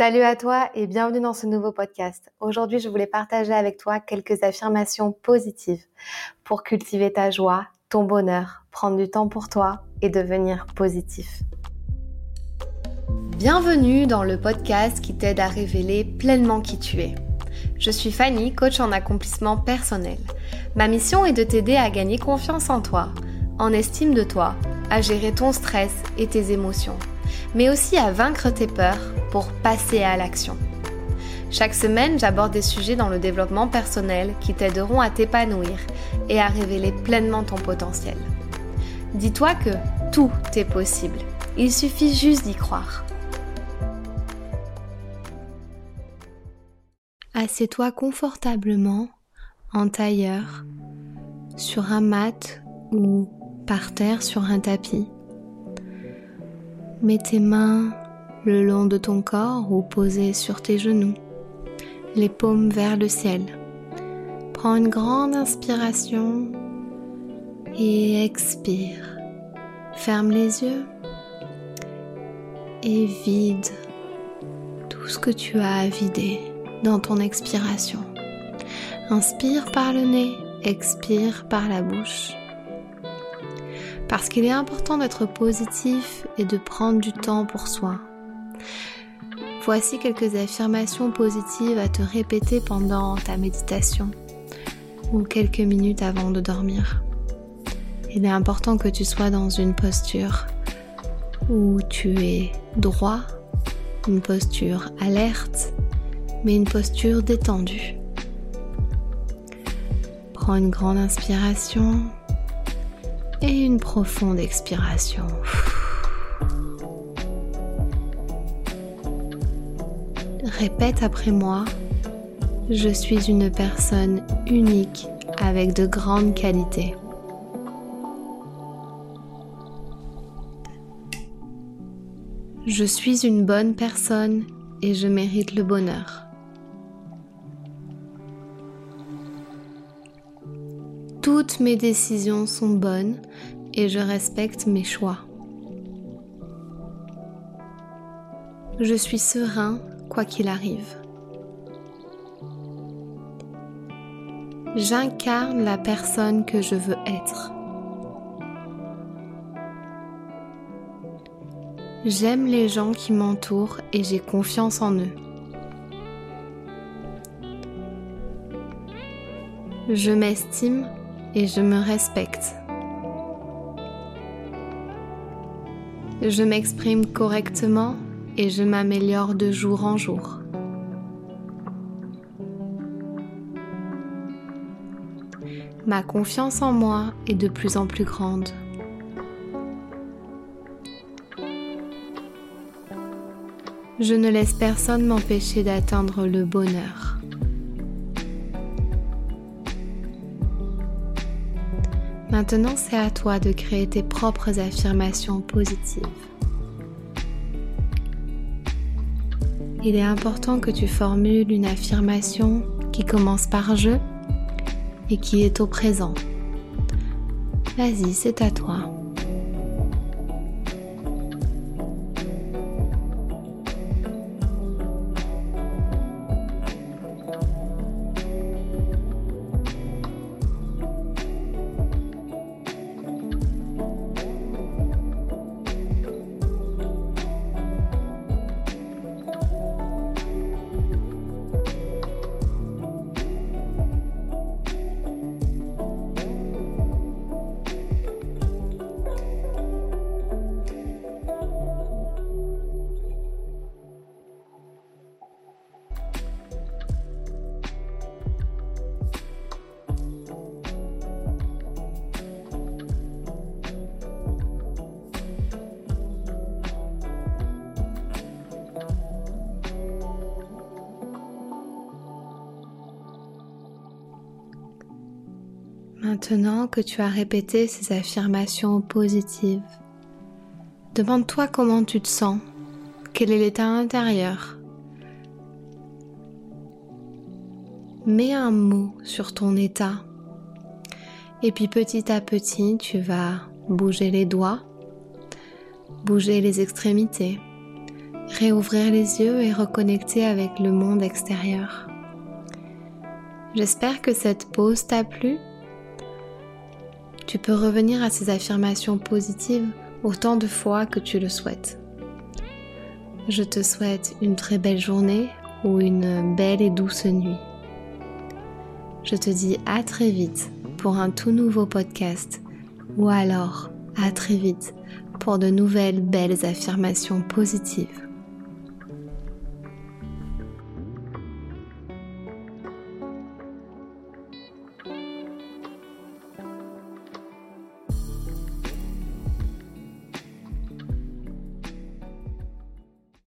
Salut à toi et bienvenue dans ce nouveau podcast. Aujourd'hui, je voulais partager avec toi quelques affirmations positives pour cultiver ta joie, ton bonheur, prendre du temps pour toi et devenir positif. Bienvenue dans le podcast qui t'aide à révéler pleinement qui tu es. Je suis Fanny, coach en accomplissement personnel. Ma mission est de t'aider à gagner confiance en toi, en estime de toi, à gérer ton stress et tes émotions mais aussi à vaincre tes peurs pour passer à l'action. Chaque semaine, j'aborde des sujets dans le développement personnel qui t'aideront à t'épanouir et à révéler pleinement ton potentiel. Dis-toi que tout est possible. Il suffit juste d'y croire. Assieds-toi confortablement en tailleur, sur un mat ou par terre sur un tapis. Mets tes mains le long de ton corps ou posées sur tes genoux, les paumes vers le ciel. Prends une grande inspiration et expire. Ferme les yeux et vide tout ce que tu as à vider dans ton expiration. Inspire par le nez, expire par la bouche parce qu'il est important d'être positif et de prendre du temps pour soi. Voici quelques affirmations positives à te répéter pendant ta méditation ou quelques minutes avant de dormir. Il est important que tu sois dans une posture où tu es droit, une posture alerte, mais une posture détendue. Prends une grande inspiration et une profonde expiration. Répète après moi, je suis une personne unique avec de grandes qualités. Je suis une bonne personne et je mérite le bonheur. Toutes mes décisions sont bonnes et je respecte mes choix. Je suis serein quoi qu'il arrive. J'incarne la personne que je veux être. J'aime les gens qui m'entourent et j'ai confiance en eux. Je m'estime et je me respecte. Je m'exprime correctement et je m'améliore de jour en jour. Ma confiance en moi est de plus en plus grande. Je ne laisse personne m'empêcher d'atteindre le bonheur. Maintenant, c'est à toi de créer tes propres affirmations positives. Il est important que tu formules une affirmation qui commence par je et qui est au présent. Vas-y, c'est à toi. Maintenant que tu as répété ces affirmations positives, demande-toi comment tu te sens, quel est l'état intérieur? Mets un mot sur ton état et puis petit à petit tu vas bouger les doigts, bouger les extrémités réouvrir les yeux et reconnecter avec le monde extérieur. J'espère que cette pause t'a plu. Tu peux revenir à ces affirmations positives autant de fois que tu le souhaites. Je te souhaite une très belle journée ou une belle et douce nuit. Je te dis à très vite pour un tout nouveau podcast ou alors à très vite pour de nouvelles belles affirmations positives.